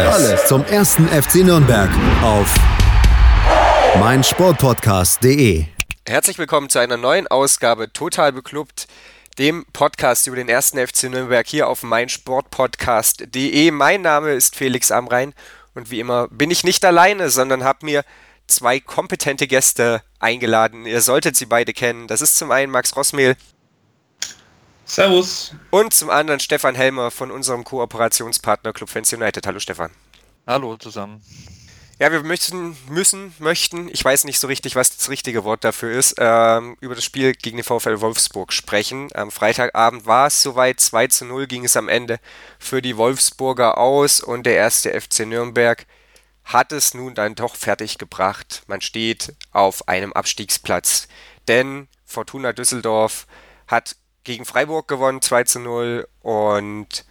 Alles, zum ersten FC Nürnberg auf meinsportpodcast.de. Herzlich willkommen zu einer neuen Ausgabe Total Beklubbt, dem Podcast über den ersten FC Nürnberg hier auf meinsportpodcast.de. Mein Name ist Felix Amrein und wie immer bin ich nicht alleine, sondern habe mir zwei kompetente Gäste eingeladen. Ihr solltet sie beide kennen. Das ist zum einen Max Rossmehl. Servus. Und zum anderen Stefan Helmer von unserem Kooperationspartner Club Fans United. Hallo Stefan. Hallo zusammen. Ja, wir möchten, müssen, möchten, ich weiß nicht so richtig, was das richtige Wort dafür ist, ähm, über das Spiel gegen den VfL Wolfsburg sprechen. Am Freitagabend war es soweit, 2 zu 0 ging es am Ende für die Wolfsburger aus und der erste FC Nürnberg hat es nun dann doch fertig gebracht. Man steht auf einem Abstiegsplatz, denn Fortuna Düsseldorf hat gegen Freiburg gewonnen, 2 zu 0 und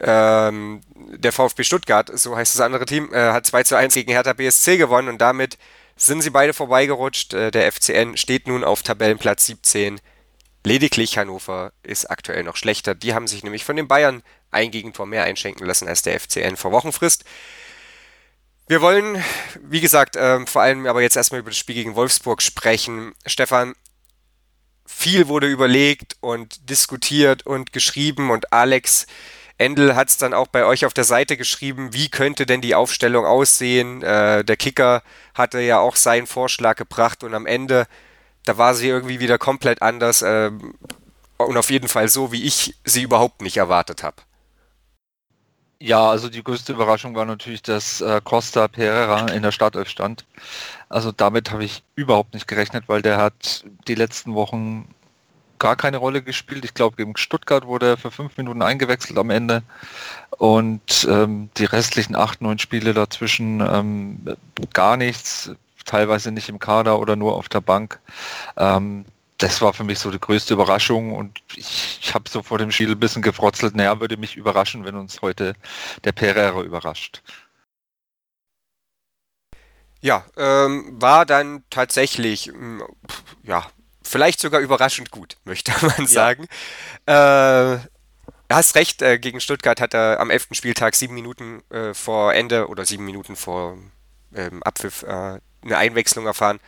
ähm, der VfB Stuttgart, so heißt das andere Team, äh, hat 2 zu 1 gegen Hertha BSC gewonnen und damit sind sie beide vorbeigerutscht. Äh, der FCN steht nun auf Tabellenplatz 17. Lediglich Hannover ist aktuell noch schlechter. Die haben sich nämlich von den Bayern ein Gegentor mehr einschenken lassen als der FCN vor Wochenfrist. Wir wollen, wie gesagt, äh, vor allem aber jetzt erstmal über das Spiel gegen Wolfsburg sprechen. Stefan, viel wurde überlegt und diskutiert und geschrieben und Alex Endel hat es dann auch bei euch auf der Seite geschrieben, wie könnte denn die Aufstellung aussehen. Äh, der Kicker hatte ja auch seinen Vorschlag gebracht und am Ende, da war sie irgendwie wieder komplett anders äh, und auf jeden Fall so, wie ich sie überhaupt nicht erwartet habe. Ja, also die größte Überraschung war natürlich, dass äh, Costa Pereira in der Startelf stand. Also damit habe ich überhaupt nicht gerechnet, weil der hat die letzten Wochen gar keine Rolle gespielt. Ich glaube, gegen Stuttgart wurde er für fünf Minuten eingewechselt am Ende. Und ähm, die restlichen acht, neun Spiele dazwischen ähm, gar nichts, teilweise nicht im Kader oder nur auf der Bank. Ähm, das war für mich so die größte Überraschung und ich, ich habe so vor dem Spiel ein bisschen gefrotzelt, naja, würde mich überraschen, wenn uns heute der Pereira überrascht. Ja, ähm, war dann tatsächlich, ja, vielleicht sogar überraschend gut, möchte man sagen. Ja. Äh, hast recht, äh, gegen Stuttgart hat er am 11. Spieltag sieben Minuten äh, vor Ende oder sieben Minuten vor ähm, Abpfiff äh, eine Einwechslung erfahren.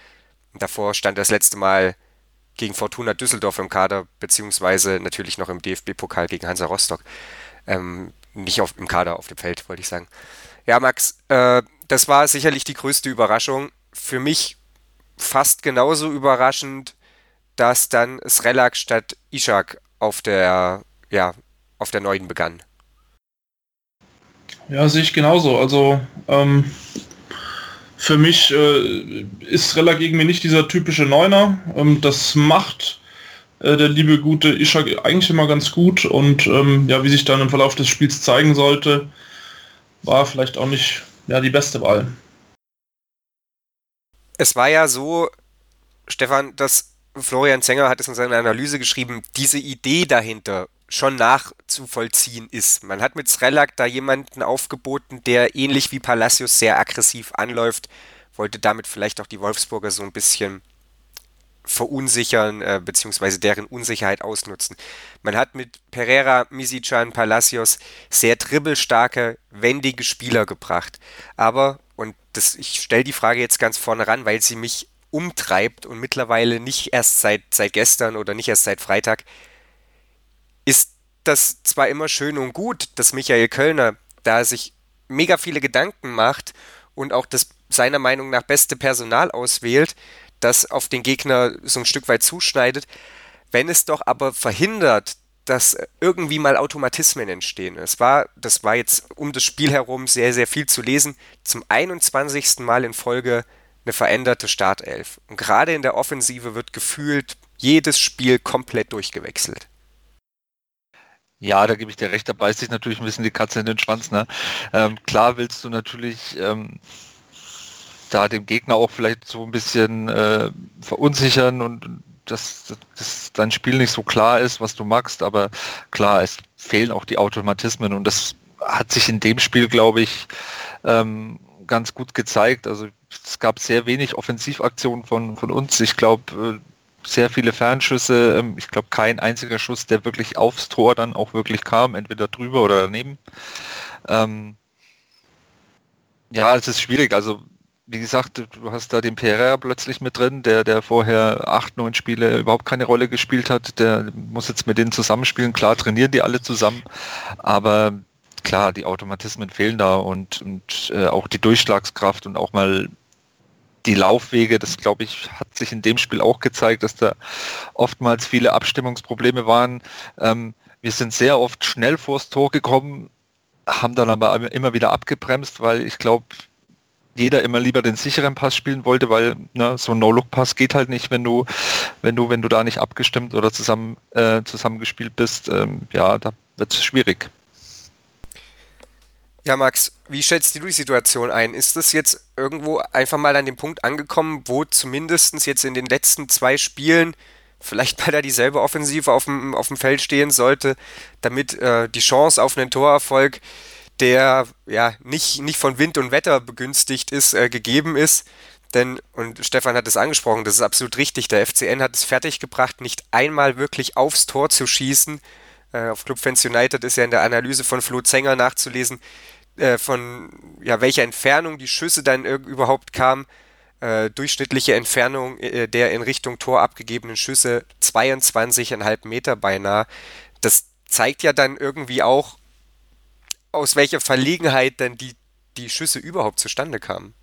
davor stand das letzte Mal gegen Fortuna Düsseldorf im Kader, beziehungsweise natürlich noch im DFB-Pokal gegen Hansa Rostock. Ähm, nicht auf, im Kader, auf dem Feld, wollte ich sagen. Ja, Max, äh, das war sicherlich die größte Überraschung. Für mich fast genauso überraschend, dass dann Srelak statt Ishak auf der, ja, auf der neuen begann. Ja, sehe ich genauso. Also ähm, für mich äh, ist Rella gegen mir nicht dieser typische Neuner. Ähm, das macht äh, der liebe gute Ishak eigentlich immer ganz gut und ähm, ja, wie sich dann im Verlauf des Spiels zeigen sollte, war vielleicht auch nicht ja, die beste Wahl. Es war ja so, Stefan, dass Florian Zenger hat es in seiner Analyse geschrieben, diese Idee dahinter schon nachzuvollziehen ist. Man hat mit Srelak da jemanden aufgeboten, der ähnlich wie Palacios sehr aggressiv anläuft, wollte damit vielleicht auch die Wolfsburger so ein bisschen verunsichern, äh, beziehungsweise deren Unsicherheit ausnutzen. Man hat mit Pereira, Misicjan, Palacios sehr dribbelstarke, wendige Spieler gebracht. Aber, und das, ich stelle die Frage jetzt ganz vorne ran, weil sie mich umtreibt und mittlerweile nicht erst seit, seit gestern oder nicht erst seit Freitag, ist das zwar immer schön und gut, dass Michael Kölner da sich mega viele Gedanken macht und auch das seiner Meinung nach beste Personal auswählt, das auf den Gegner so ein Stück weit zuschneidet, wenn es doch aber verhindert, dass irgendwie mal Automatismen entstehen. Es war, das war jetzt um das Spiel herum sehr, sehr viel zu lesen, zum 21. Mal in Folge eine veränderte Startelf. Und gerade in der Offensive wird gefühlt jedes Spiel komplett durchgewechselt. Ja, da gebe ich dir recht, da beißt sich natürlich ein bisschen die Katze in den Schwanz. Ne? Ähm, klar willst du natürlich ähm, da dem Gegner auch vielleicht so ein bisschen äh, verunsichern und dass, dass dein Spiel nicht so klar ist, was du magst, aber klar, es fehlen auch die Automatismen und das hat sich in dem Spiel, glaube ich, ähm, ganz gut gezeigt. Also es gab sehr wenig Offensivaktionen von, von uns. Ich glaube, äh, sehr viele Fernschüsse. Ähm, ich glaube, kein einziger Schuss, der wirklich aufs Tor dann auch wirklich kam, entweder drüber oder daneben. Ähm, ja, es ist schwierig. Also wie gesagt, du hast da den Pereira plötzlich mit drin, der, der vorher acht, neun Spiele überhaupt keine Rolle gespielt hat. Der muss jetzt mit denen zusammenspielen. Klar, trainieren die alle zusammen, aber klar, die Automatismen fehlen da und, und äh, auch die Durchschlagskraft und auch mal die Laufwege, das glaube ich, hat sich in dem Spiel auch gezeigt, dass da oftmals viele Abstimmungsprobleme waren. Ähm, wir sind sehr oft schnell vors Tor gekommen, haben dann aber immer wieder abgebremst, weil ich glaube, jeder immer lieber den sicheren Pass spielen wollte, weil ne, so ein No-Look-Pass geht halt nicht, wenn du, wenn du, wenn du da nicht abgestimmt oder zusammen äh, zusammengespielt bist. Ähm, ja, da wird es schwierig. Ja, Max, wie schätzt du die Situation ein? Ist das jetzt irgendwo einfach mal an dem Punkt angekommen, wo zumindest jetzt in den letzten zwei Spielen vielleicht mal da dieselbe Offensive auf dem, auf dem Feld stehen sollte, damit äh, die Chance auf einen Torerfolg, der ja nicht, nicht von Wind und Wetter begünstigt ist, äh, gegeben ist? Denn, und Stefan hat es angesprochen, das ist absolut richtig, der FCN hat es fertiggebracht, nicht einmal wirklich aufs Tor zu schießen. Äh, auf Club Fans United ist ja in der Analyse von Flo Zenger nachzulesen, äh, von ja, welcher Entfernung die Schüsse dann überhaupt kamen. Äh, durchschnittliche Entfernung äh, der in Richtung Tor abgegebenen Schüsse 22,5 Meter beinahe. Das zeigt ja dann irgendwie auch, aus welcher Verlegenheit dann die, die Schüsse überhaupt zustande kamen.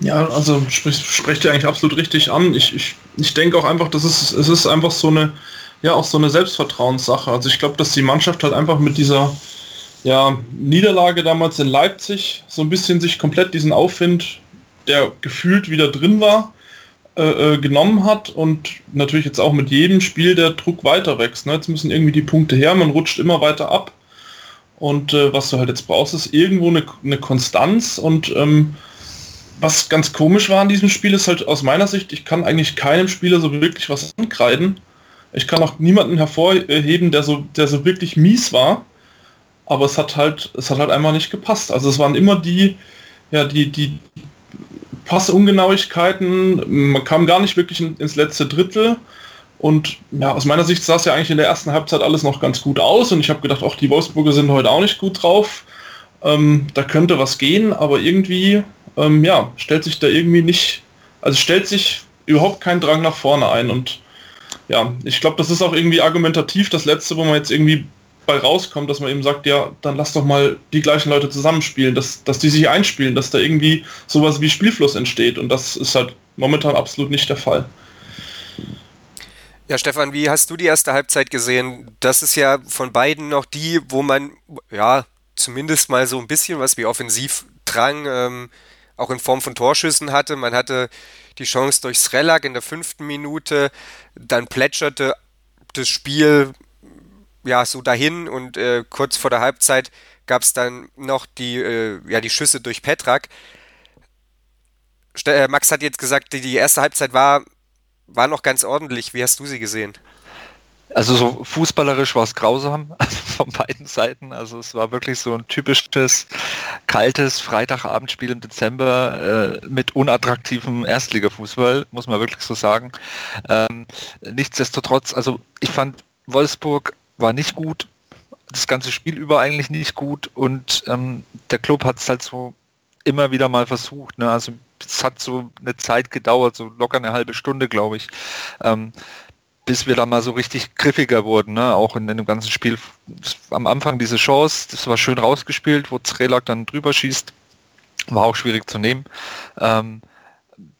Ja, also spricht, spricht ihr eigentlich absolut richtig an. Ich, ich, ich denke auch einfach, dass es, es ist einfach so eine, ja, auch so eine Selbstvertrauenssache. Also ich glaube, dass die Mannschaft halt einfach mit dieser, ja, Niederlage damals in Leipzig so ein bisschen sich komplett diesen Aufwind, der gefühlt wieder drin war, äh, äh, genommen hat und natürlich jetzt auch mit jedem Spiel der Druck weiter wächst. Ne? Jetzt müssen irgendwie die Punkte her, man rutscht immer weiter ab. Und äh, was du halt jetzt brauchst, ist irgendwo eine, eine Konstanz und ähm, was ganz komisch war in diesem Spiel ist halt aus meiner Sicht, ich kann eigentlich keinem Spieler so wirklich was ankreiden. Ich kann auch niemanden hervorheben, der so, der so wirklich mies war aber es hat halt, es hat halt einmal nicht gepasst. Also es waren immer die, ja, die, die Passungenauigkeiten, man kam gar nicht wirklich in, ins letzte Drittel. Und ja, aus meiner Sicht sah es ja eigentlich in der ersten Halbzeit alles noch ganz gut aus und ich habe gedacht, auch die Wolfsburger sind heute auch nicht gut drauf. Ähm, da könnte was gehen, aber irgendwie, ähm, ja, stellt sich da irgendwie nicht, also stellt sich überhaupt kein Drang nach vorne ein und ja, ich glaube, das ist auch irgendwie argumentativ das letzte, wo man jetzt irgendwie bei rauskommt, dass man eben sagt, ja, dann lass doch mal die gleichen Leute zusammenspielen, dass, dass die sich einspielen, dass da irgendwie sowas wie Spielfluss entsteht. Und das ist halt momentan absolut nicht der Fall. Ja, Stefan, wie hast du die erste Halbzeit gesehen? Das ist ja von beiden noch die, wo man ja zumindest mal so ein bisschen was wie Offensivdrang ähm, auch in Form von Torschüssen hatte. Man hatte die Chance durch Srelak in der fünften Minute, dann plätscherte das Spiel ja, so dahin und äh, kurz vor der Halbzeit gab es dann noch die, äh, ja, die Schüsse durch Petrak. Äh, Max hat jetzt gesagt, die erste Halbzeit war, war noch ganz ordentlich. Wie hast du sie gesehen? Also so fußballerisch war es grausam also von beiden Seiten. Also es war wirklich so ein typisches kaltes Freitagabendspiel im Dezember äh, mit unattraktivem Erstligafußball, muss man wirklich so sagen. Ähm, nichtsdestotrotz, also ich fand Wolfsburg war nicht gut. Das ganze Spiel über eigentlich nicht gut und ähm, der Club hat es halt so immer wieder mal versucht. Ne? Also es hat so eine Zeit gedauert, so locker eine halbe Stunde, glaube ich, ähm, bis wir da mal so richtig griffiger wurden. Ne? Auch in, in, dem ganzen Spiel. Am Anfang diese Chance, das war schön rausgespielt, wo Zrelak dann drüber schießt. War auch schwierig zu nehmen. Ähm,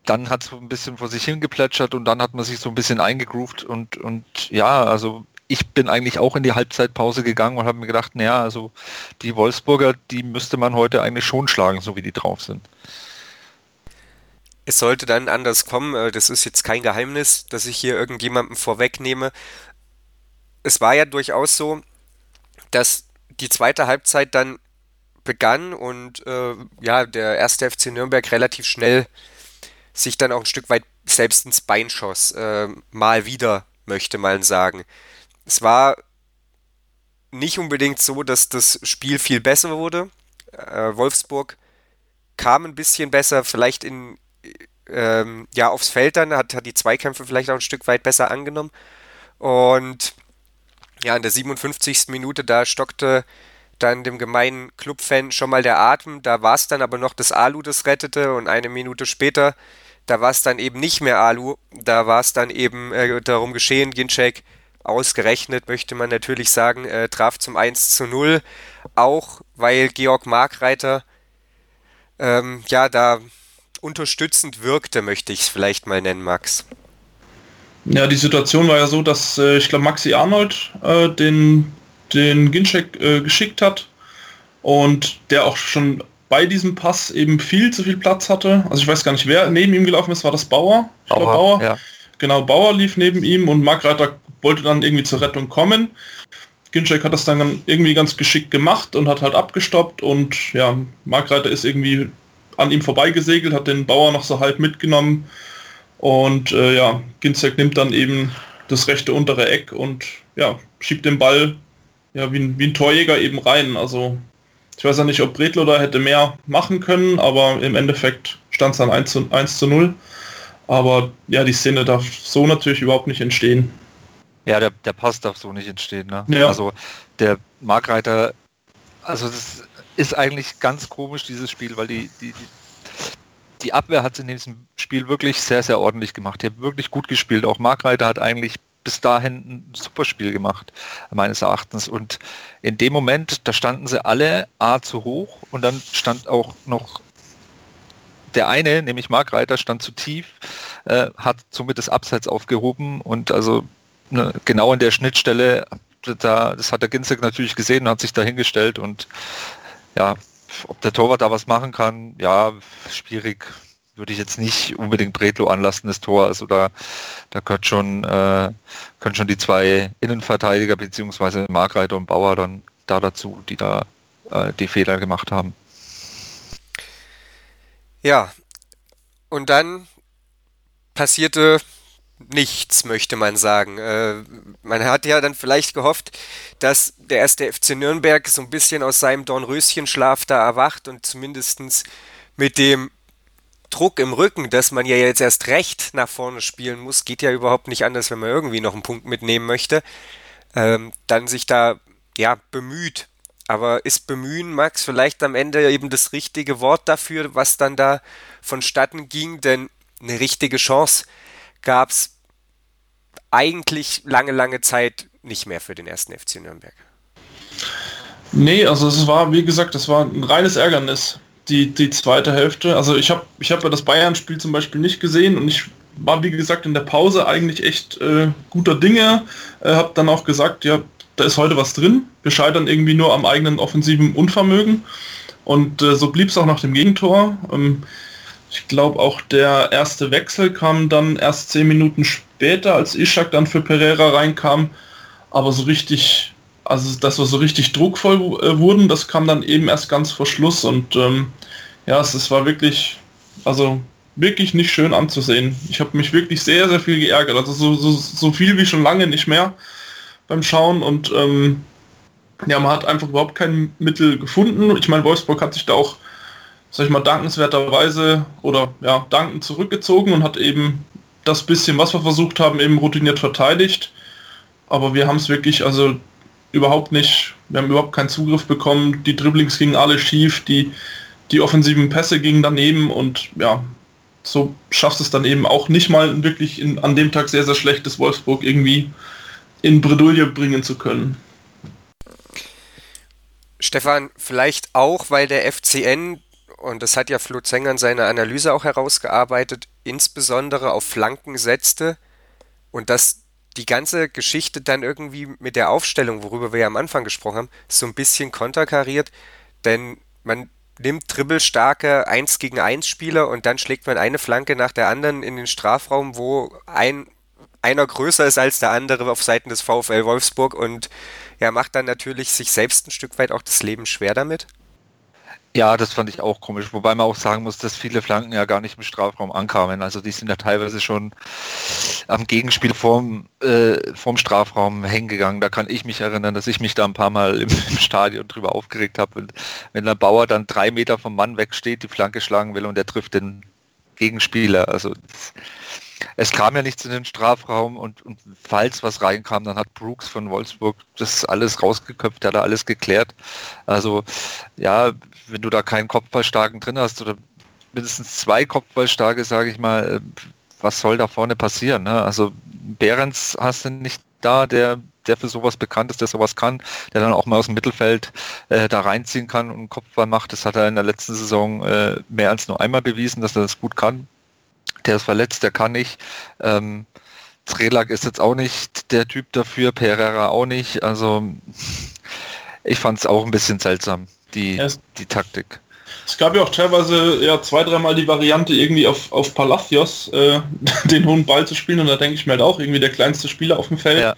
dann hat es so ein bisschen vor sich hingeplätschert und dann hat man sich so ein bisschen eingegroovt und, und ja, also ich bin eigentlich auch in die Halbzeitpause gegangen und habe mir gedacht, naja, also die Wolfsburger, die müsste man heute eigentlich schon schlagen, so wie die drauf sind. Es sollte dann anders kommen, äh, das ist jetzt kein Geheimnis, dass ich hier irgendjemandem vorwegnehme. es war ja durchaus so, dass die zweite Halbzeit dann begann und äh, ja, der erste FC Nürnberg relativ schnell sich dann auch ein Stück weit selbst ins Bein schoss. Äh, mal wieder, möchte man sagen. Es war nicht unbedingt so, dass das Spiel viel besser wurde. Äh, Wolfsburg kam ein bisschen besser, vielleicht in ähm, ja aufs Feld dann, hat, hat die Zweikämpfe vielleicht auch ein Stück weit besser angenommen. Und ja, in der 57. Minute, da stockte dann dem gemeinen Clubfan schon mal der Atem. Da war es dann aber noch das Alu, das rettete. Und eine Minute später, da war es dann eben nicht mehr Alu. Da war es dann eben äh, darum geschehen, Ginczek ausgerechnet, möchte man natürlich sagen, äh, traf zum 1 zu 0. Auch weil Georg Markreiter ähm, ja da unterstützend wirkte, möchte ich es vielleicht mal nennen, Max. Ja, die Situation war ja so, dass äh, ich glaube Maxi Arnold äh, den, den Ginczek äh, geschickt hat und der auch schon bei diesem Pass eben viel zu viel Platz hatte. Also ich weiß gar nicht, wer neben ihm gelaufen ist, war das Bauer? Ich Bauer, Bauer. Ja. Genau, Bauer lief neben ihm und Markreiter wollte dann irgendwie zur Rettung kommen. Ginczek hat das dann irgendwie ganz geschickt gemacht und hat halt abgestoppt und ja, Markreiter ist irgendwie an ihm vorbeigesegelt, hat den Bauer noch so halb mitgenommen und äh, ja, Ginzek nimmt dann eben das rechte untere Eck und ja, schiebt den Ball ja, wie, ein, wie ein Torjäger eben rein. Also ich weiß ja nicht, ob Bredlo da hätte mehr machen können, aber im Endeffekt stand es dann 1 zu, 1 zu 0. Aber ja, die Szene darf so natürlich überhaupt nicht entstehen. Ja, der, der Pass darf so nicht entstehen. Ne? Ja. Also der Markreiter, also das ist eigentlich ganz komisch, dieses Spiel, weil die, die, die Abwehr hat in diesem Spiel wirklich sehr, sehr ordentlich gemacht. Die hat wirklich gut gespielt. Auch Markreiter hat eigentlich bis dahin ein super Spiel gemacht, meines Erachtens. Und in dem Moment, da standen sie alle A zu hoch und dann stand auch noch der eine, nämlich Markreiter, stand zu tief, äh, hat somit das Abseits aufgehoben und also ne, genau in der Schnittstelle, da, das hat der Ginzek natürlich gesehen und hat sich dahingestellt und ja, ob der Torwart da was machen kann, ja, schwierig. Würde ich jetzt nicht unbedingt Bretlo anlassen, das Tor. Also da, da gehört schon, äh, können schon die zwei Innenverteidiger beziehungsweise Markreiter und Bauer dann da dazu, die da äh, die Fehler gemacht haben. Ja, und dann passierte nichts, möchte man sagen. Äh, man hat ja dann vielleicht gehofft, dass der erste FC Nürnberg so ein bisschen aus seinem Dornröschenschlaf da erwacht und zumindestens mit dem Druck im Rücken, dass man ja jetzt erst recht nach vorne spielen muss, geht ja überhaupt nicht anders, wenn man irgendwie noch einen Punkt mitnehmen möchte, ähm, dann sich da ja bemüht. Aber ist bemühen, Max, vielleicht am Ende eben das richtige Wort dafür, was dann da vonstatten ging? Denn eine richtige Chance gab es eigentlich lange, lange Zeit nicht mehr für den ersten FC Nürnberg. Nee, also es war, wie gesagt, es war ein reines Ärgernis, die, die zweite Hälfte. Also ich habe ich hab ja das Bayern-Spiel zum Beispiel nicht gesehen und ich war, wie gesagt, in der Pause eigentlich echt äh, guter Dinge. Äh, habe dann auch gesagt, ja, da ist heute was drin. Wir scheitern irgendwie nur am eigenen offensiven Unvermögen. Und äh, so blieb es auch nach dem Gegentor. Ähm, ich glaube auch der erste Wechsel kam dann erst zehn Minuten später, als Ishak dann für Pereira reinkam. Aber so richtig, also dass wir so richtig druckvoll äh, wurden, das kam dann eben erst ganz vor Schluss. Und ähm, ja, es, es war wirklich, also wirklich nicht schön anzusehen. Ich habe mich wirklich sehr, sehr viel geärgert. Also so, so, so viel wie schon lange nicht mehr beim Schauen. Und ähm, ja, man hat einfach überhaupt kein Mittel gefunden. Ich meine, Wolfsburg hat sich da auch sag ich mal, dankenswerterweise oder ja, danken zurückgezogen und hat eben das bisschen, was wir versucht haben, eben routiniert verteidigt. Aber wir haben es wirklich, also überhaupt nicht, wir haben überhaupt keinen Zugriff bekommen. Die Dribblings gingen alle schief, die, die offensiven Pässe gingen daneben und ja, so schaffst es dann eben auch nicht mal wirklich in, an dem Tag sehr, sehr schlechtes Wolfsburg irgendwie in Bredouille bringen zu können. Stefan, vielleicht auch, weil der FCN und das hat ja Flo Zenger in seiner Analyse auch herausgearbeitet, insbesondere auf Flanken setzte und dass die ganze Geschichte dann irgendwie mit der Aufstellung, worüber wir ja am Anfang gesprochen haben, so ein bisschen konterkariert, denn man nimmt dribbelstarke 1 gegen 1 Spieler und dann schlägt man eine Flanke nach der anderen in den Strafraum, wo ein einer größer ist als der andere auf Seiten des VfL Wolfsburg und ja, macht dann natürlich sich selbst ein Stück weit auch das Leben schwer damit. Ja, das fand ich auch komisch, wobei man auch sagen muss, dass viele Flanken ja gar nicht im Strafraum ankamen. Also die sind ja teilweise schon am Gegenspiel vorm, äh, vorm Strafraum hängen gegangen. Da kann ich mich erinnern, dass ich mich da ein paar Mal im, im Stadion drüber aufgeregt habe. Wenn der Bauer dann drei Meter vom Mann wegsteht, die Flanke schlagen will und der trifft den Gegenspieler. Also das, es kam ja nichts in den Strafraum und, und, falls was reinkam, dann hat Brooks von Wolfsburg das alles rausgeköpft, hat er alles geklärt. Also ja, wenn du da keinen Kopfballstarken drin hast oder mindestens zwei Kopfballstarke, sage ich mal, äh, was soll da vorne passieren? Ne? Also Behrens hast du nicht da, der, der für sowas bekannt ist, der sowas kann, der dann auch mal aus dem Mittelfeld äh, da reinziehen kann und einen Kopfball macht. Das hat er in der letzten Saison äh, mehr als nur einmal bewiesen, dass er das gut kann der ist verletzt, der kann nicht. Ähm, Trelak ist jetzt auch nicht der Typ dafür, Pereira auch nicht. Also ich fand es auch ein bisschen seltsam, die, die Taktik. Es gab ja auch teilweise ja zwei, dreimal die Variante irgendwie auf, auf Palacios äh, den hohen Ball zu spielen und da denke ich mir halt auch irgendwie der kleinste Spieler auf dem Feld, ja.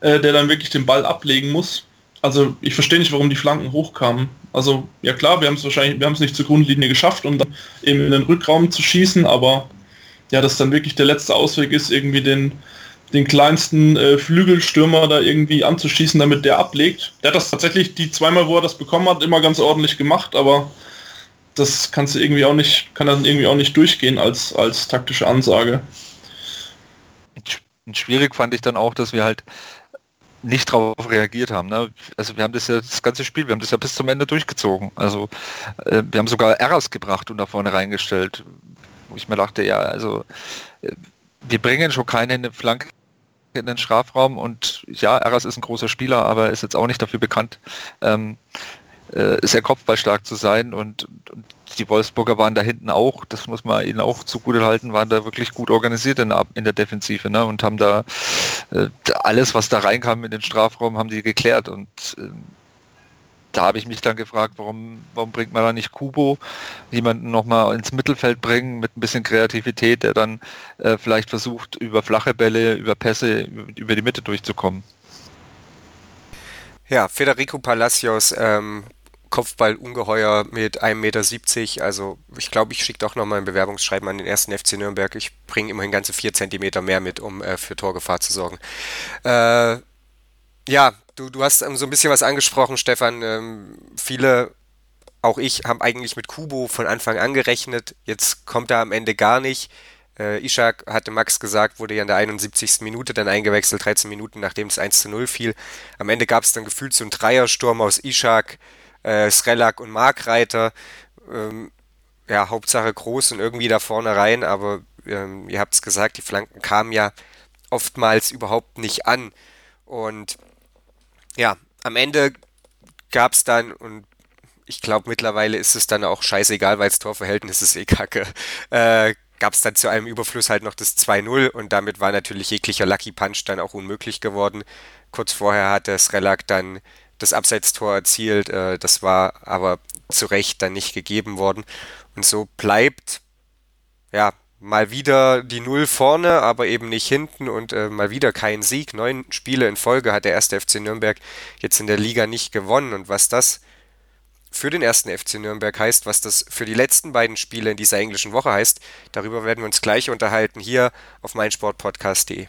äh, der dann wirklich den Ball ablegen muss. Also ich verstehe nicht, warum die Flanken hochkamen. Also ja klar, wir haben es wahrscheinlich, wir haben es nicht zur Grundlinie geschafft, um dann eben in den Rückraum zu schießen, aber ja, das dann wirklich der letzte Ausweg ist, irgendwie den, den kleinsten äh, Flügelstürmer da irgendwie anzuschießen, damit der ablegt. Der hat das tatsächlich die zweimal, wo er das bekommen hat, immer ganz ordentlich gemacht, aber das kannst du irgendwie auch nicht, kann dann irgendwie auch nicht durchgehen als, als taktische Ansage. Schwierig fand ich dann auch, dass wir halt nicht darauf reagiert haben. Ne? Also wir haben das ja das ganze Spiel, wir haben das ja bis zum Ende durchgezogen. Also äh, wir haben sogar Erras gebracht und da vorne reingestellt wo ich mir dachte, ja, also äh, wir bringen schon keine Flanke in den Strafraum und ja, Eras ist ein großer Spieler, aber ist jetzt auch nicht dafür bekannt, ähm, äh, sehr kopfballstark zu sein und, und, die Wolfsburger waren da hinten auch, das muss man ihnen auch zugute halten, waren da wirklich gut organisiert in, in der Defensive ne, und haben da äh, alles, was da reinkam in den Strafraum, haben die geklärt und äh, da habe ich mich dann gefragt, warum, warum bringt man da nicht Kubo, jemanden nochmal ins Mittelfeld bringen mit ein bisschen Kreativität, der dann äh, vielleicht versucht, über flache Bälle, über Pässe, über die Mitte durchzukommen. Ja, Federico Palacios, ähm, Kopfball-Ungeheuer mit 1,70 Meter. Also ich glaube, ich schicke doch nochmal ein Bewerbungsschreiben an den ersten FC Nürnberg. Ich bringe immerhin ganze 4 Zentimeter mehr mit, um äh, für Torgefahr zu sorgen. Äh, ja, du, du hast ähm, so ein bisschen was angesprochen, Stefan. Ähm, viele, auch ich, haben eigentlich mit Kubo von Anfang an gerechnet. Jetzt kommt er am Ende gar nicht. Äh, Ishak, hatte Max gesagt, wurde ja in der 71. Minute dann eingewechselt, 13 Minuten nachdem es 1 zu 0 fiel. Am Ende gab es dann gefühlt so einen Dreiersturm aus Ishak, äh, Srelak und Markreiter. Ähm, ja, Hauptsache groß und irgendwie da vorne rein, aber ähm, ihr habt es gesagt, die Flanken kamen ja oftmals überhaupt nicht an. Und ja, am Ende gab es dann, und ich glaube mittlerweile ist es dann auch scheißegal, weil das Torverhältnis ist eh kacke, äh, gab es dann zu einem Überfluss halt noch das 2-0 und damit war natürlich jeglicher Lucky Punch dann auch unmöglich geworden. Kurz vorher hat der Srelak dann das Abseitstor erzielt, äh, das war aber zu Recht dann nicht gegeben worden. Und so bleibt ja mal wieder die Null vorne, aber eben nicht hinten und äh, mal wieder kein Sieg. Neun Spiele in Folge hat der erste FC Nürnberg jetzt in der Liga nicht gewonnen und was das für den ersten FC Nürnberg heißt, was das für die letzten beiden Spiele in dieser englischen Woche heißt, darüber werden wir uns gleich unterhalten hier auf meinsportpodcast.de.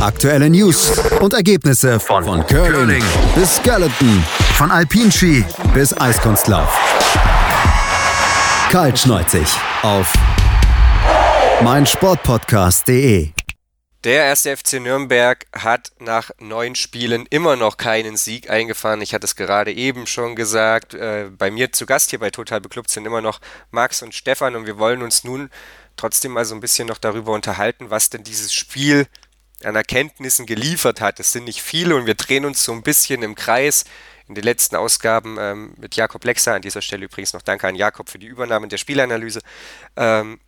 Aktuelle News und Ergebnisse von, von Curling bis Skeleton, von Alpinski bis Eiskunstlauf. Kaltschneuzig auf meinsportpodcast.de. Der erste FC Nürnberg hat nach neun Spielen immer noch keinen Sieg eingefahren. Ich hatte es gerade eben schon gesagt. Äh, bei mir zu Gast hier bei Total Beklubbt sind immer noch Max und Stefan und wir wollen uns nun trotzdem mal so ein bisschen noch darüber unterhalten, was denn dieses Spiel an Erkenntnissen geliefert hat. Es sind nicht viele und wir drehen uns so ein bisschen im Kreis. In den letzten Ausgaben ähm, mit Jakob Lexer, an dieser Stelle übrigens noch danke an Jakob für die Übernahme der Spielanalyse. Ähm,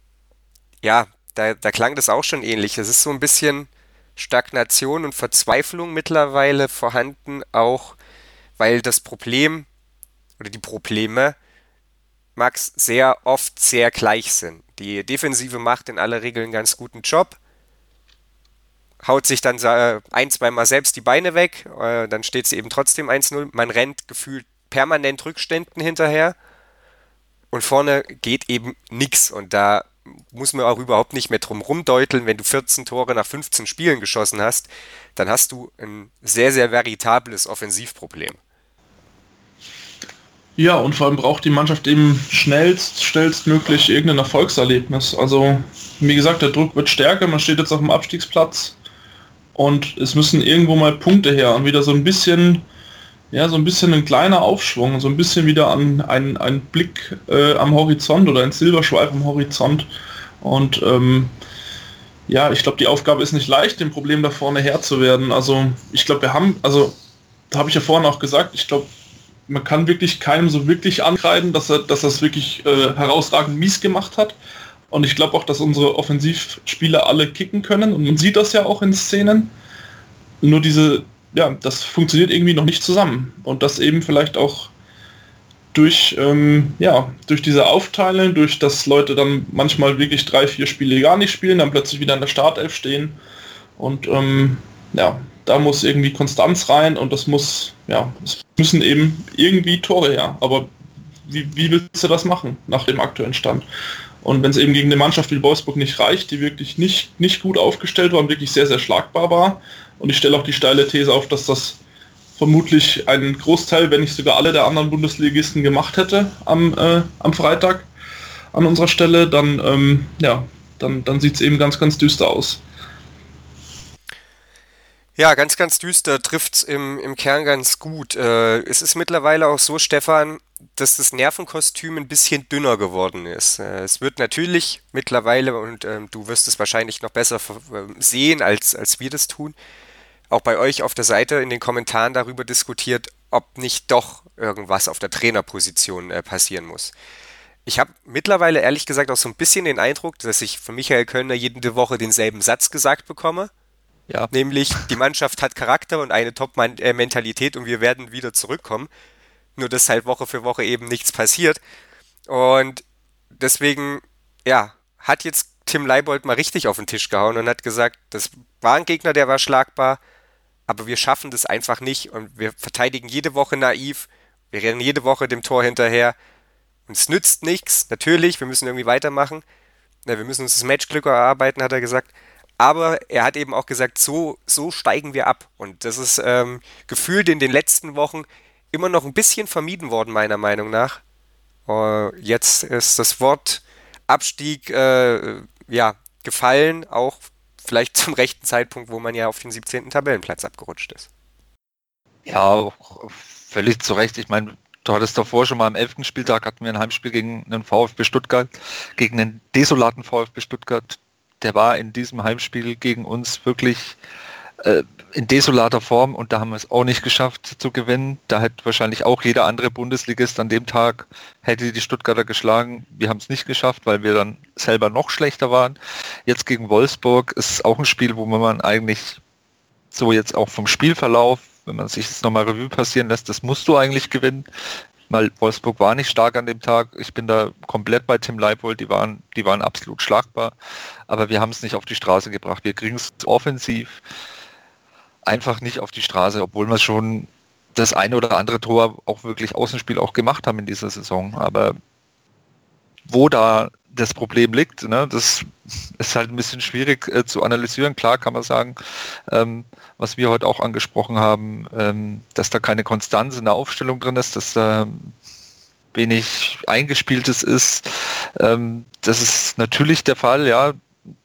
ja, da, da klang das auch schon ähnlich. Es ist so ein bisschen Stagnation und Verzweiflung mittlerweile vorhanden, auch weil das Problem oder die Probleme Max sehr oft sehr gleich sind. Die Defensive macht in aller Regel einen ganz guten Job, haut sich dann ein, zweimal selbst die Beine weg, äh, dann steht sie eben trotzdem 1-0. Man rennt gefühlt permanent Rückständen hinterher und vorne geht eben nichts. Und da muss man auch überhaupt nicht mehr drum rumdeuteln. Wenn du 14 Tore nach 15 Spielen geschossen hast, dann hast du ein sehr, sehr veritables Offensivproblem. Ja, und vor allem braucht die Mannschaft eben schnellst, schnellstmöglich irgendein Erfolgserlebnis. Also, wie gesagt, der Druck wird stärker, man steht jetzt auf dem Abstiegsplatz und es müssen irgendwo mal Punkte her und wieder so ein bisschen, ja, so ein bisschen ein kleiner Aufschwung, so ein bisschen wieder an einen Blick äh, am Horizont oder ein Silberschweif am Horizont. Und ähm, ja, ich glaube, die Aufgabe ist nicht leicht, dem Problem da vorne Herr zu werden. Also ich glaube, wir haben, also da habe ich ja vorhin auch gesagt, ich glaube, man kann wirklich keinem so wirklich ankreiden, dass er, dass es wirklich äh, herausragend mies gemacht hat. Und ich glaube auch, dass unsere Offensivspieler alle kicken können. Und man sieht das ja auch in Szenen. Nur diese, ja, das funktioniert irgendwie noch nicht zusammen. Und das eben vielleicht auch durch, ähm, ja, durch diese Aufteilung, durch dass Leute dann manchmal wirklich drei, vier Spiele gar nicht spielen, dann plötzlich wieder in der Startelf stehen. Und ähm, ja, da muss irgendwie Konstanz rein und das muss, ja, es müssen eben irgendwie Tore her. Aber wie, wie willst du das machen nach dem aktuellen Stand? Und wenn es eben gegen eine Mannschaft wie Wolfsburg nicht reicht, die wirklich nicht, nicht gut aufgestellt war und wirklich sehr, sehr schlagbar war, und ich stelle auch die steile These auf, dass das vermutlich einen Großteil, wenn nicht sogar alle der anderen Bundesligisten gemacht hätte am, äh, am Freitag an unserer Stelle, dann, ähm, ja, dann, dann sieht es eben ganz, ganz düster aus. Ja, ganz, ganz düster trifft's im, im Kern ganz gut. Äh, es ist mittlerweile auch so, Stefan, dass das Nervenkostüm ein bisschen dünner geworden ist. Äh, es wird natürlich mittlerweile, und ähm, du wirst es wahrscheinlich noch besser äh, sehen, als, als wir das tun, auch bei euch auf der Seite in den Kommentaren darüber diskutiert, ob nicht doch irgendwas auf der Trainerposition äh, passieren muss. Ich habe mittlerweile ehrlich gesagt auch so ein bisschen den Eindruck, dass ich von Michael Kölner jede Woche denselben Satz gesagt bekomme ja. Nämlich, die Mannschaft hat Charakter und eine Top-Mentalität und wir werden wieder zurückkommen. Nur dass halt Woche für Woche eben nichts passiert. Und deswegen, ja, hat jetzt Tim Leibold mal richtig auf den Tisch gehauen und hat gesagt, das war ein Gegner, der war schlagbar, aber wir schaffen das einfach nicht und wir verteidigen jede Woche naiv, wir rennen jede Woche dem Tor hinterher. Und es nützt nichts, natürlich, wir müssen irgendwie weitermachen. Ja, wir müssen uns das Matchglück erarbeiten, hat er gesagt. Aber er hat eben auch gesagt, so, so steigen wir ab. Und das ist ähm, gefühlt in den letzten Wochen immer noch ein bisschen vermieden worden, meiner Meinung nach. Uh, jetzt ist das Wort Abstieg äh, ja, gefallen, auch vielleicht zum rechten Zeitpunkt, wo man ja auf den 17. Tabellenplatz abgerutscht ist. Ja, völlig zu Recht. Ich meine, du hattest davor schon mal am 11. Spieltag hatten wir ein Heimspiel gegen einen VfB Stuttgart, gegen einen desolaten VfB Stuttgart, der war in diesem Heimspiel gegen uns wirklich äh, in desolater Form und da haben wir es auch nicht geschafft zu gewinnen. Da hätte wahrscheinlich auch jeder andere Bundesligist an dem Tag hätte die Stuttgarter geschlagen. Wir haben es nicht geschafft, weil wir dann selber noch schlechter waren. Jetzt gegen Wolfsburg ist auch ein Spiel, wo man eigentlich so jetzt auch vom Spielverlauf, wenn man sich das nochmal Revue passieren lässt, das musst du eigentlich gewinnen. Weil Wolfsburg war nicht stark an dem Tag. Ich bin da komplett bei Tim Leipold. Die waren, die waren absolut schlagbar. Aber wir haben es nicht auf die Straße gebracht. Wir kriegen es offensiv einfach nicht auf die Straße, obwohl wir schon das eine oder andere Tor auch wirklich Außenspiel auch gemacht haben in dieser Saison. Aber wo da das Problem liegt, ne, das ist halt ein bisschen schwierig äh, zu analysieren. Klar kann man sagen, ähm, was wir heute auch angesprochen haben, ähm, dass da keine Konstanz in der Aufstellung drin ist, dass da wenig eingespieltes ist. Ähm, das ist natürlich der Fall, ja.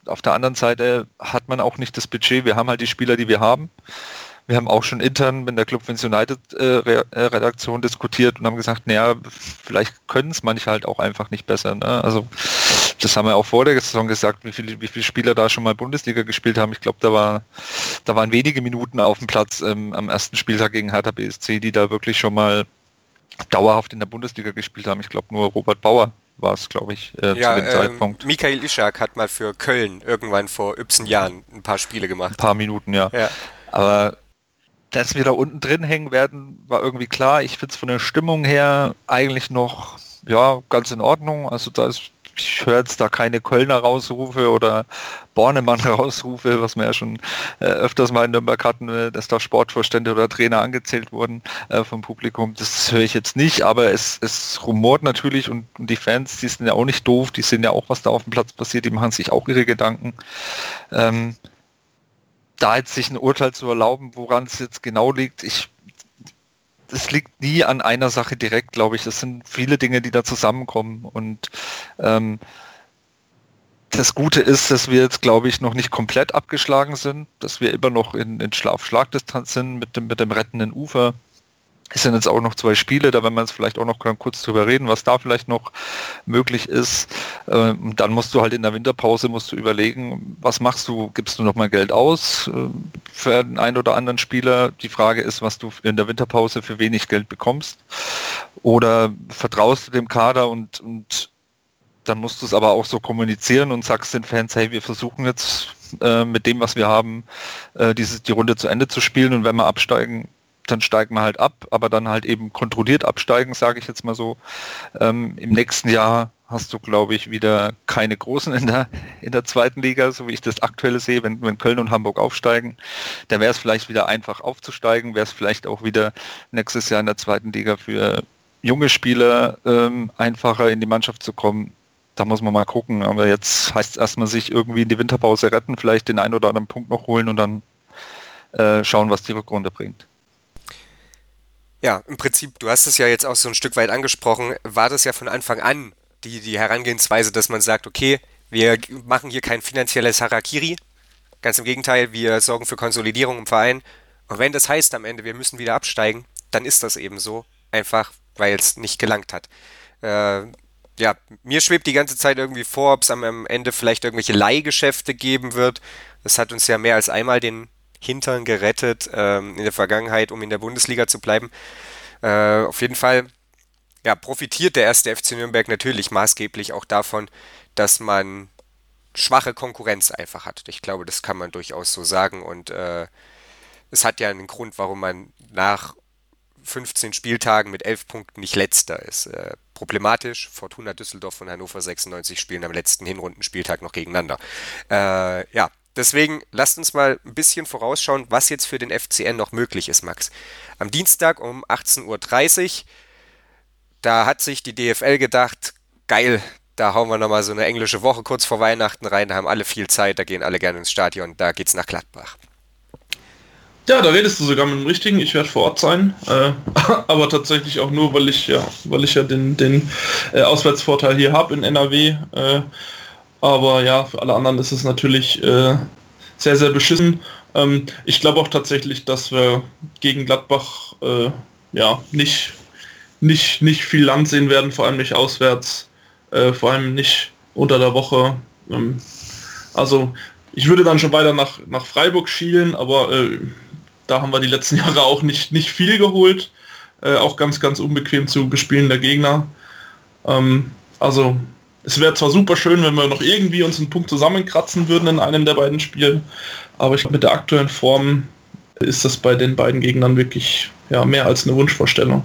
Auf der anderen Seite hat man auch nicht das Budget. Wir haben halt die Spieler, die wir haben. Wir haben auch schon intern mit der Club Wins United äh, äh, Redaktion diskutiert und haben gesagt, naja, vielleicht können es manche halt auch einfach nicht besser. Ne? Also das haben wir auch vor der Saison gesagt, wie viele, wie viele Spieler da schon mal Bundesliga gespielt haben. Ich glaube, da war, da waren wenige Minuten auf dem Platz ähm, am ersten Spieltag gegen Hertha BSC, die da wirklich schon mal dauerhaft in der Bundesliga gespielt haben. Ich glaube nur Robert Bauer war es, glaube ich, äh, ja, zu dem ähm, Zeitpunkt. Michael Ischak hat mal für Köln irgendwann vor übsen Jahren ein paar Spiele gemacht. Ein paar Minuten, ja. ja. Aber dass wir da unten drin hängen werden, war irgendwie klar. Ich finde es von der Stimmung her eigentlich noch ja, ganz in Ordnung. Also da ist, ich höre jetzt da keine Kölner rausrufe oder Bornemann rausrufe, was wir ja schon äh, öfters mal in Nürnberg hatten, äh, dass da Sportvorstände oder Trainer angezählt wurden äh, vom Publikum. Das höre ich jetzt nicht, aber es, es rumort natürlich und, und, die Fans, die sind ja auch nicht doof, die sehen ja auch, was da auf dem Platz passiert, die machen sich auch ihre Gedanken. Ähm, da jetzt sich ein Urteil zu erlauben, woran es jetzt genau liegt, ich es liegt nie an einer Sache direkt, glaube ich. Es sind viele Dinge, die da zusammenkommen. Und ähm, das Gute ist, dass wir jetzt, glaube ich, noch nicht komplett abgeschlagen sind, dass wir immer noch in, in Schlafschlagdistanz sind mit dem, mit dem rettenden Ufer. Es sind jetzt auch noch zwei Spiele, da werden wir jetzt vielleicht auch noch kurz drüber reden, was da vielleicht noch möglich ist. Ähm, dann musst du halt in der Winterpause musst du überlegen, was machst du? Gibst du noch mal Geld aus äh, für den einen oder anderen Spieler? Die Frage ist, was du in der Winterpause für wenig Geld bekommst. Oder vertraust du dem Kader und, und dann musst du es aber auch so kommunizieren und sagst den Fans, hey, wir versuchen jetzt äh, mit dem, was wir haben, äh, die Runde zu Ende zu spielen und wenn wir absteigen, dann steigen wir halt ab, aber dann halt eben kontrolliert absteigen, sage ich jetzt mal so. Ähm, Im nächsten Jahr hast du, glaube ich, wieder keine Großen in der, in der zweiten Liga, so wie ich das aktuelle sehe, wenn, wenn Köln und Hamburg aufsteigen. Da wäre es vielleicht wieder einfach aufzusteigen, wäre es vielleicht auch wieder nächstes Jahr in der zweiten Liga für junge Spieler ähm, einfacher in die Mannschaft zu kommen. Da muss man mal gucken. Aber jetzt heißt es erstmal sich irgendwie in die Winterpause retten, vielleicht den einen oder anderen Punkt noch holen und dann äh, schauen, was die Rückrunde bringt. Ja, im Prinzip, du hast es ja jetzt auch so ein Stück weit angesprochen, war das ja von Anfang an die, die Herangehensweise, dass man sagt, okay, wir machen hier kein finanzielles Harakiri. Ganz im Gegenteil, wir sorgen für Konsolidierung im Verein. Und wenn das heißt am Ende, wir müssen wieder absteigen, dann ist das eben so. Einfach, weil es nicht gelangt hat. Äh, ja, mir schwebt die ganze Zeit irgendwie vor, ob es am Ende vielleicht irgendwelche Leihgeschäfte geben wird. Das hat uns ja mehr als einmal den Hintern gerettet ähm, in der Vergangenheit, um in der Bundesliga zu bleiben. Äh, auf jeden Fall ja, profitiert der erste FC Nürnberg natürlich maßgeblich auch davon, dass man schwache Konkurrenz einfach hat. Ich glaube, das kann man durchaus so sagen und äh, es hat ja einen Grund, warum man nach 15 Spieltagen mit 11 Punkten nicht letzter ist. Äh, problematisch. Fortuna Düsseldorf und Hannover 96 spielen am letzten Hinrundenspieltag noch gegeneinander. Äh, ja, Deswegen lasst uns mal ein bisschen vorausschauen, was jetzt für den FCN noch möglich ist, Max. Am Dienstag um 18.30 Uhr, da hat sich die DFL gedacht, geil, da hauen wir nochmal so eine englische Woche kurz vor Weihnachten rein, da haben alle viel Zeit, da gehen alle gerne ins Stadion, da geht's nach Gladbach. Ja, da redest du sogar mit dem Richtigen. Ich werde vor Ort sein, äh, aber tatsächlich auch nur, weil ich ja, weil ich ja den, den äh, Auswärtsvorteil hier habe in NRW. Äh, aber ja, für alle anderen ist es natürlich äh, sehr, sehr beschissen. Ähm, ich glaube auch tatsächlich, dass wir gegen Gladbach äh, ja nicht, nicht, nicht viel Land sehen werden, vor allem nicht auswärts, äh, vor allem nicht unter der Woche. Ähm, also ich würde dann schon weiter nach, nach Freiburg schielen, aber äh, da haben wir die letzten Jahre auch nicht, nicht viel geholt. Äh, auch ganz, ganz unbequem zu bespielender Gegner. Ähm, also es wäre zwar super schön, wenn wir noch irgendwie uns einen Punkt zusammenkratzen würden in einem der beiden Spielen, aber ich glaube, mit der aktuellen Form ist das bei den beiden Gegnern wirklich ja, mehr als eine Wunschvorstellung.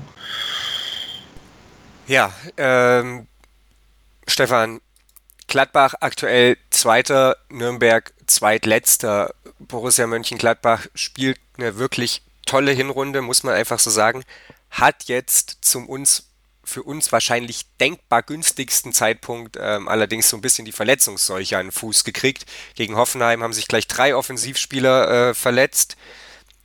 Ja, ähm, Stefan, Gladbach aktuell Zweiter, Nürnberg Zweitletzter. Borussia Mönchengladbach spielt eine wirklich tolle Hinrunde, muss man einfach so sagen. Hat jetzt zum uns für uns wahrscheinlich denkbar günstigsten Zeitpunkt ähm, allerdings so ein bisschen die Verletzungsseuche an den Fuß gekriegt. Gegen Hoffenheim haben sich gleich drei Offensivspieler äh, verletzt.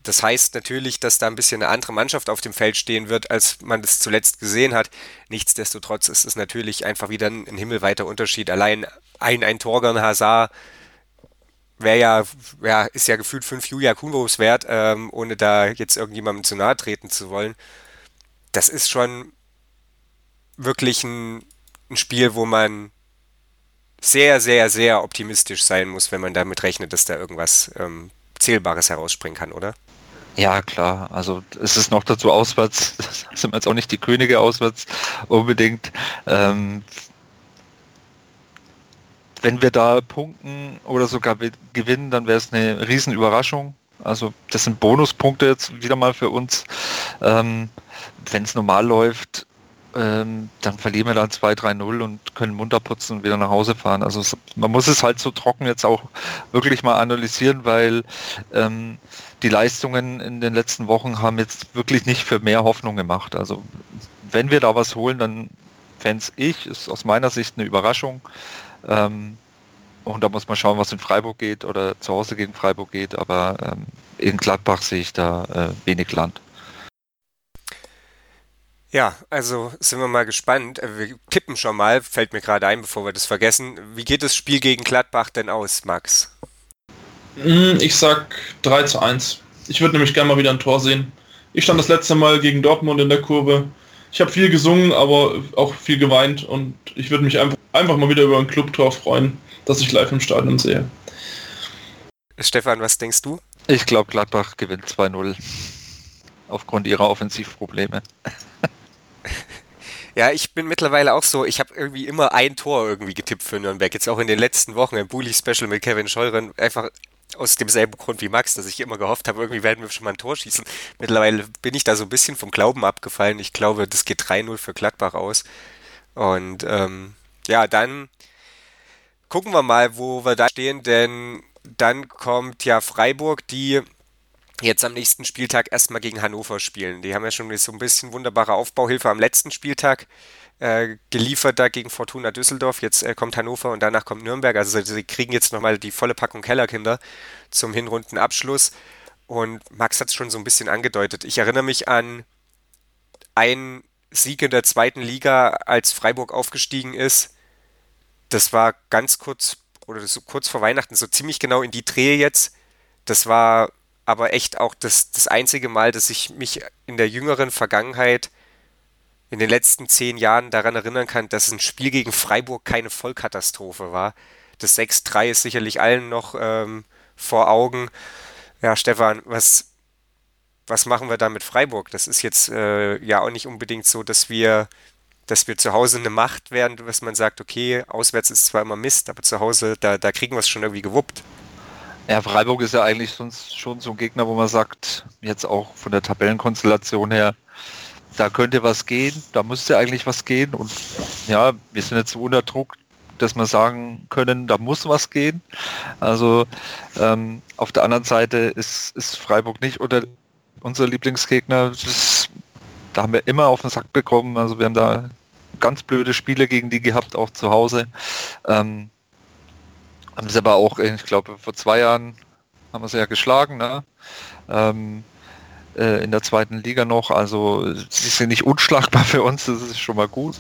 Das heißt natürlich, dass da ein bisschen eine andere Mannschaft auf dem Feld stehen wird, als man es zuletzt gesehen hat. Nichtsdestotrotz ist es natürlich einfach wieder ein, himmelweiter Unterschied. Allein ein, ein Torgan Hazard wäre ja, ja, ist ja gefühlt fünf Julia Kuhnwurfs wert, ähm, ohne da jetzt irgendjemandem zu nahe treten zu wollen. Das ist schon wirklich ein, ein Spiel, wo man sehr, sehr, sehr optimistisch sein muss, wenn man damit rechnet, dass da irgendwas ähm, Zählbares herausspringen kann, oder? Ja, klar. Also es ist noch dazu auswärts, sind wir jetzt auch nicht die Könige auswärts unbedingt. Ähm, wenn wir da punkten oder sogar gewinnen, dann wäre es eine Riesenüberraschung. Also das sind Bonuspunkte jetzt wieder mal für uns. Ähm, wenn es normal läuft, ähm, dann verlieren wir dann 2-3-0 und können munter putzen und wieder nach Hause fahren. Also man muss es halt so trocken jetzt auch wirklich mal analysieren, weil ähm, die Leistungen in den letzten Wochen haben jetzt wirklich nicht für mehr Hoffnung gemacht. Also wenn wir da was holen, dann fände ich, ist aus meiner Sicht eine Überraschung. Ähm, und da muss man schauen, was in Freiburg geht oder zu Hause gegen Freiburg geht. Aber ähm, in Gladbach sehe ich da äh, wenig Land. Ja, also sind wir mal gespannt. Äh, wir tippen schon mal, fällt mir gerade ein, bevor wir das vergessen. Wie geht das Spiel gegen Gladbach denn aus, Max? Hm, ich sag 3 zu 1. Ich würde nämlich gerne mal wieder ein Tor sehen. Ich stand das letzte Mal gegen Dortmund in der Kurve. Ich habe viel gesungen, aber auch viel geweint und ich würde mich einfach, einfach mal wieder über ein Clubtor freuen, das ich live im Stadion sehe. Stefan, was denkst du? Ich glaube, Gladbach gewinnt 2-0 aufgrund ihrer Offensivprobleme. Ja, ich bin mittlerweile auch so, ich habe irgendwie immer ein Tor irgendwie getippt für Nürnberg. Jetzt auch in den letzten Wochen im Bully-Special mit Kevin Scheuren. Einfach aus demselben Grund wie Max, dass ich immer gehofft habe, irgendwie werden wir schon mal ein Tor schießen. Mittlerweile bin ich da so ein bisschen vom Glauben abgefallen. Ich glaube, das geht 3-0 für Gladbach aus. Und ähm, ja, dann gucken wir mal, wo wir da stehen, denn dann kommt ja Freiburg, die jetzt am nächsten Spieltag erstmal gegen Hannover spielen. Die haben ja schon so ein bisschen wunderbare Aufbauhilfe am letzten Spieltag äh, geliefert da gegen Fortuna Düsseldorf. Jetzt äh, kommt Hannover und danach kommt Nürnberg. Also sie kriegen jetzt nochmal die volle Packung Kellerkinder zum Hinrundenabschluss. Und Max hat es schon so ein bisschen angedeutet. Ich erinnere mich an einen Sieg in der zweiten Liga, als Freiburg aufgestiegen ist. Das war ganz kurz oder so kurz vor Weihnachten, so ziemlich genau in die Drehe jetzt. Das war aber echt auch das, das einzige Mal, dass ich mich in der jüngeren Vergangenheit, in den letzten zehn Jahren daran erinnern kann, dass ein Spiel gegen Freiburg keine Vollkatastrophe war. Das 6-3 ist sicherlich allen noch ähm, vor Augen. Ja, Stefan, was, was machen wir da mit Freiburg? Das ist jetzt äh, ja auch nicht unbedingt so, dass wir, dass wir zu Hause eine Macht werden, dass man sagt, okay, auswärts ist zwar immer Mist, aber zu Hause, da, da kriegen wir es schon irgendwie gewuppt. Ja, Freiburg ist ja eigentlich sonst schon so ein Gegner, wo man sagt, jetzt auch von der Tabellenkonstellation her, da könnte was gehen, da müsste eigentlich was gehen und ja, wir sind jetzt so unter Druck, dass wir sagen können, da muss was gehen. Also ähm, auf der anderen Seite ist, ist Freiburg nicht unter unser Lieblingsgegner. Das, da haben wir immer auf den Sack bekommen. Also wir haben da ganz blöde Spiele gegen die gehabt, auch zu Hause. Ähm, haben sie aber auch, ich glaube, vor zwei Jahren haben wir sie ja geschlagen, ne? Ähm, äh, in der zweiten Liga noch. Also sie sind nicht unschlagbar für uns, das ist schon mal gut.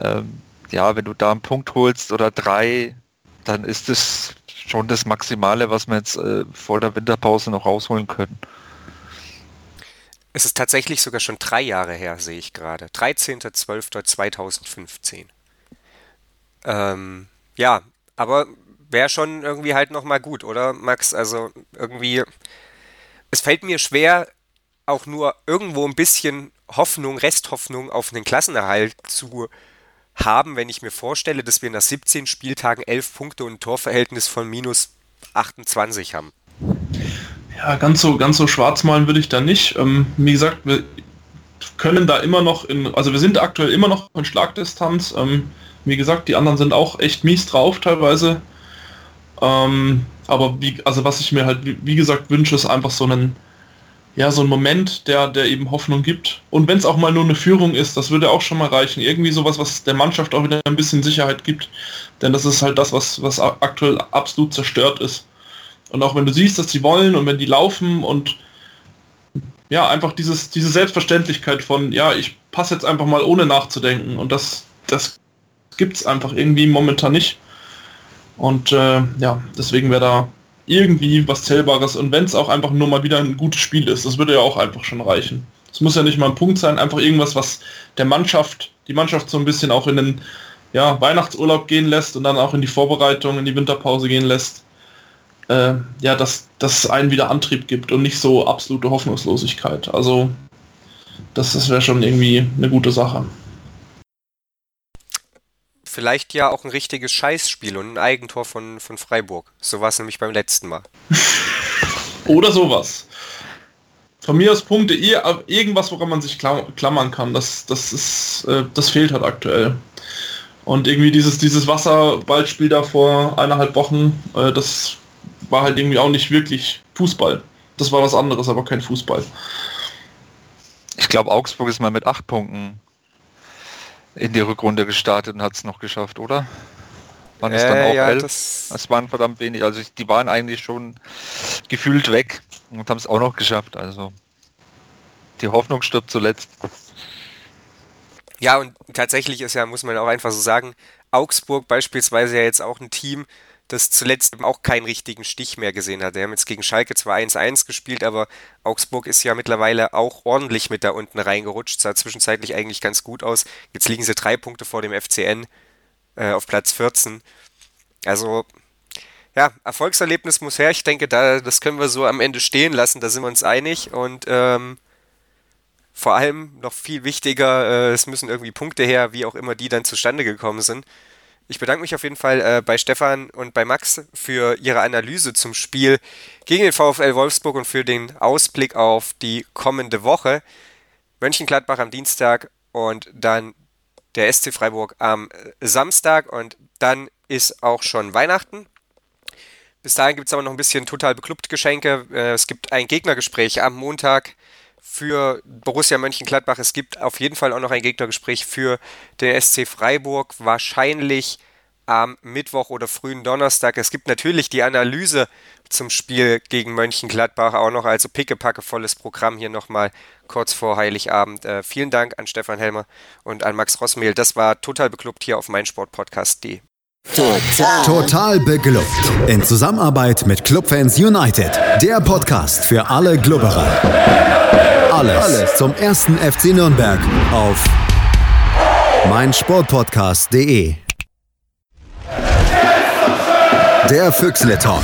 Ähm, ja, wenn du da einen Punkt holst oder drei, dann ist es schon das Maximale, was wir jetzt äh, vor der Winterpause noch rausholen können. Es ist tatsächlich sogar schon drei Jahre her, sehe ich gerade. 13.12.2015. Ähm, ja, aber wäre schon irgendwie halt nochmal gut, oder Max? Also irgendwie, es fällt mir schwer, auch nur irgendwo ein bisschen Hoffnung, Resthoffnung auf einen Klassenerhalt zu haben, wenn ich mir vorstelle, dass wir nach 17 Spieltagen 11 Punkte und ein Torverhältnis von minus 28 haben. Ja, ganz so, ganz so schwarz malen würde ich da nicht. Ähm, wie gesagt, wir können da immer noch in, also wir sind aktuell immer noch in Schlagdistanz. Ähm, wie gesagt, die anderen sind auch echt mies drauf teilweise. Ähm, aber wie, also was ich mir halt, wie, gesagt, wünsche, ist einfach so einen, ja, so ein Moment, der, der eben Hoffnung gibt. Und wenn es auch mal nur eine Führung ist, das würde auch schon mal reichen. Irgendwie sowas, was der Mannschaft auch wieder ein bisschen Sicherheit gibt. Denn das ist halt das, was, was aktuell absolut zerstört ist. Und auch wenn du siehst, dass sie wollen und wenn die laufen und ja, einfach dieses, diese Selbstverständlichkeit von, ja, ich passe jetzt einfach mal ohne nachzudenken. Und das, das gibt es einfach irgendwie momentan nicht. Und äh, ja, deswegen wäre da irgendwie was Zählbares und wenn es auch einfach nur mal wieder ein gutes Spiel ist, das würde ja auch einfach schon reichen. Es muss ja nicht mal ein Punkt sein, einfach irgendwas, was der Mannschaft, die Mannschaft so ein bisschen auch in den ja, Weihnachtsurlaub gehen lässt und dann auch in die Vorbereitung, in die Winterpause gehen lässt. Äh, ja, dass das einen wieder Antrieb gibt und nicht so absolute Hoffnungslosigkeit. Also das, das wäre schon irgendwie eine gute Sache vielleicht ja auch ein richtiges Scheißspiel und ein Eigentor von, von Freiburg. So war es nämlich beim letzten Mal. Oder sowas. Von mir aus Punkte, irgendwas, woran man sich klammern kann, das, das, ist, äh, das fehlt halt aktuell. Und irgendwie dieses, dieses Wasserballspiel da vor eineinhalb Wochen, äh, das war halt irgendwie auch nicht wirklich Fußball. Das war was anderes, aber kein Fußball. Ich glaube, Augsburg ist mal mit acht Punkten in die Rückrunde gestartet und hat es noch geschafft, oder? Waren es äh, dann auch ja, elf? Das, das waren verdammt wenig. Also die waren eigentlich schon gefühlt weg und haben es auch noch geschafft. Also die Hoffnung stirbt zuletzt. Ja, und tatsächlich ist ja, muss man auch einfach so sagen, Augsburg beispielsweise ja jetzt auch ein Team, das zuletzt auch keinen richtigen Stich mehr gesehen hat. Wir haben jetzt gegen Schalke zwar 1-1 gespielt, aber Augsburg ist ja mittlerweile auch ordentlich mit da unten reingerutscht. Sah zwischenzeitlich eigentlich ganz gut aus. Jetzt liegen sie drei Punkte vor dem FCN äh, auf Platz 14. Also, ja, Erfolgserlebnis muss her. Ich denke, da, das können wir so am Ende stehen lassen. Da sind wir uns einig. Und ähm, vor allem noch viel wichtiger, äh, es müssen irgendwie Punkte her, wie auch immer die dann zustande gekommen sind. Ich bedanke mich auf jeden Fall äh, bei Stefan und bei Max für ihre Analyse zum Spiel gegen den VfL Wolfsburg und für den Ausblick auf die kommende Woche. Mönchengladbach am Dienstag und dann der SC Freiburg am äh, Samstag und dann ist auch schon Weihnachten. Bis dahin gibt es aber noch ein bisschen total beklubbt Geschenke. Äh, es gibt ein Gegnergespräch am Montag für Borussia Mönchengladbach. Es gibt auf jeden Fall auch noch ein Gegnergespräch für den SC Freiburg, wahrscheinlich am Mittwoch oder frühen Donnerstag. Es gibt natürlich die Analyse zum Spiel gegen Mönchengladbach auch noch, also pickepacke volles Programm hier nochmal kurz vor Heiligabend. Äh, vielen Dank an Stefan Helmer und an Max Rossmehl. Das war total beklubbt hier auf meinsportpodcast.de. Total. Total beglückt. In Zusammenarbeit mit Clubfans United. Der Podcast für alle Glubberer. Alles, Alles zum ersten FC Nürnberg auf meinsportpodcast.de. Der Füchsle Talk.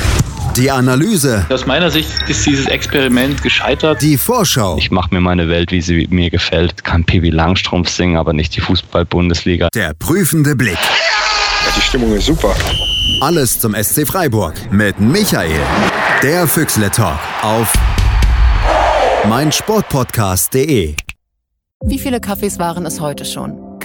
Die Analyse. Aus meiner Sicht ist dieses Experiment gescheitert. Die Vorschau. Ich mache mir meine Welt, wie sie mir gefällt. Kann Pibi Langstrumpf singen, aber nicht die Fußball-Bundesliga. Der prüfende Blick. Die Stimmung ist super. Alles zum SC Freiburg mit Michael. Der Füchsle Talk auf meinsportpodcast.de. Wie viele Kaffees waren es heute schon?